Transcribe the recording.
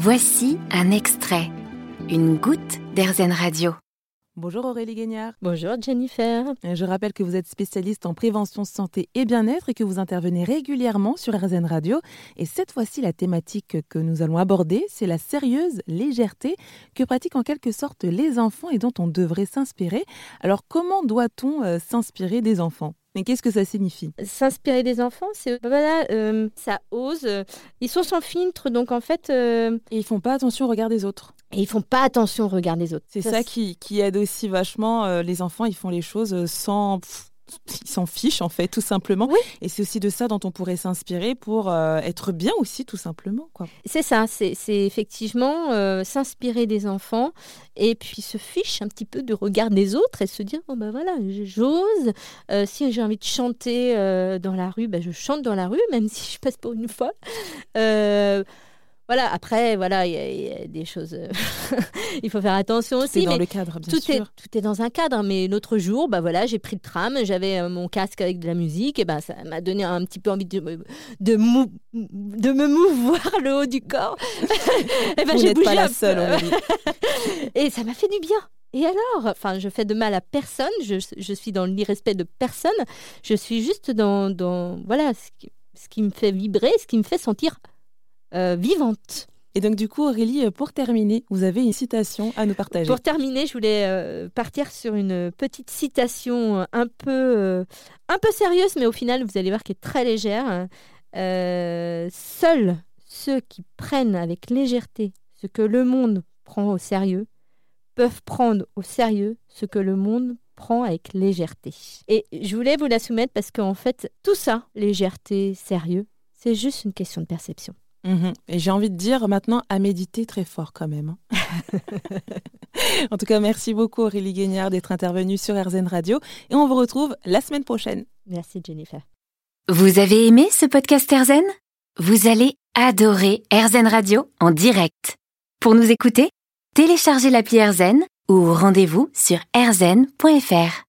Voici un extrait, une goutte d'Airzen Radio. Bonjour Aurélie Guignard. Bonjour Jennifer. Je rappelle que vous êtes spécialiste en prévention santé et bien-être et que vous intervenez régulièrement sur RZN Radio. Et cette fois-ci, la thématique que nous allons aborder, c'est la sérieuse légèreté que pratiquent en quelque sorte les enfants et dont on devrait s'inspirer. Alors comment doit-on euh, s'inspirer des enfants? Mais qu'est-ce que ça signifie? S'inspirer des enfants, c'est voilà, euh, ça ose. Ils sont sans filtre, donc en fait. Euh, et ils font pas attention au regard des autres. Et ils font pas attention au regard des autres. C'est ça, qui, qui, aide aussi vachement. Euh, les enfants, ils font les choses sans ils s'en fichent en fait, tout simplement. Et c'est aussi de ça dont on pourrait s'inspirer pour euh, être bien aussi, tout simplement. C'est ça, c'est effectivement euh, s'inspirer des enfants et puis se fiche un petit peu du regard des autres et se dire, bon ben voilà, j'ose. Euh, si j'ai envie de chanter dans la rue, ben je chante dans la rue, même si je passe pour une folle. Voilà, après, voilà, il y, a des choses. Euh, il faut faire attention aussi. Tout est dans le cadre, bien tout sûr. Est, tout est dans un cadre. Mais l'autre jour, bah voilà, j'ai pris le tram, j'avais euh, mon casque avec de la musique, et ben ça m'a donné un petit peu envie de, de, de me mouvoir le haut du corps. et ben, j'ai bougé pas la seule, Et ça m'a fait du bien. Et alors Enfin, je fais de mal à personne, je, je suis dans l'irrespect de personne, je suis juste dans, dans voilà, ce qui, ce qui me fait vibrer, ce qui me fait sentir euh, vivante. Et donc du coup, Aurélie, euh, pour terminer, vous avez une citation à nous partager. Pour terminer, je voulais euh, partir sur une petite citation un peu, un peu sérieuse, mais au final, vous allez voir qu'elle est très légère. seuls ceux qui prennent avec légèreté ce que le monde prend au sérieux peuvent prendre au sérieux ce que le monde prend avec légèreté. Et je voulais vous la soumettre parce qu'en fait, tout ça, légèreté, sérieux, c'est juste une question de perception. Mhm. Et j'ai envie de dire maintenant à méditer très fort quand même. Hein. en tout cas, merci beaucoup Aurélie Guignard d'être intervenue sur RZN Radio et on vous retrouve la semaine prochaine. Merci Jennifer. Vous avez aimé ce podcast RZN Vous allez adorer RZN Radio en direct. Pour nous écouter, téléchargez l'appli RZN ou rendez-vous sur rzn.fr.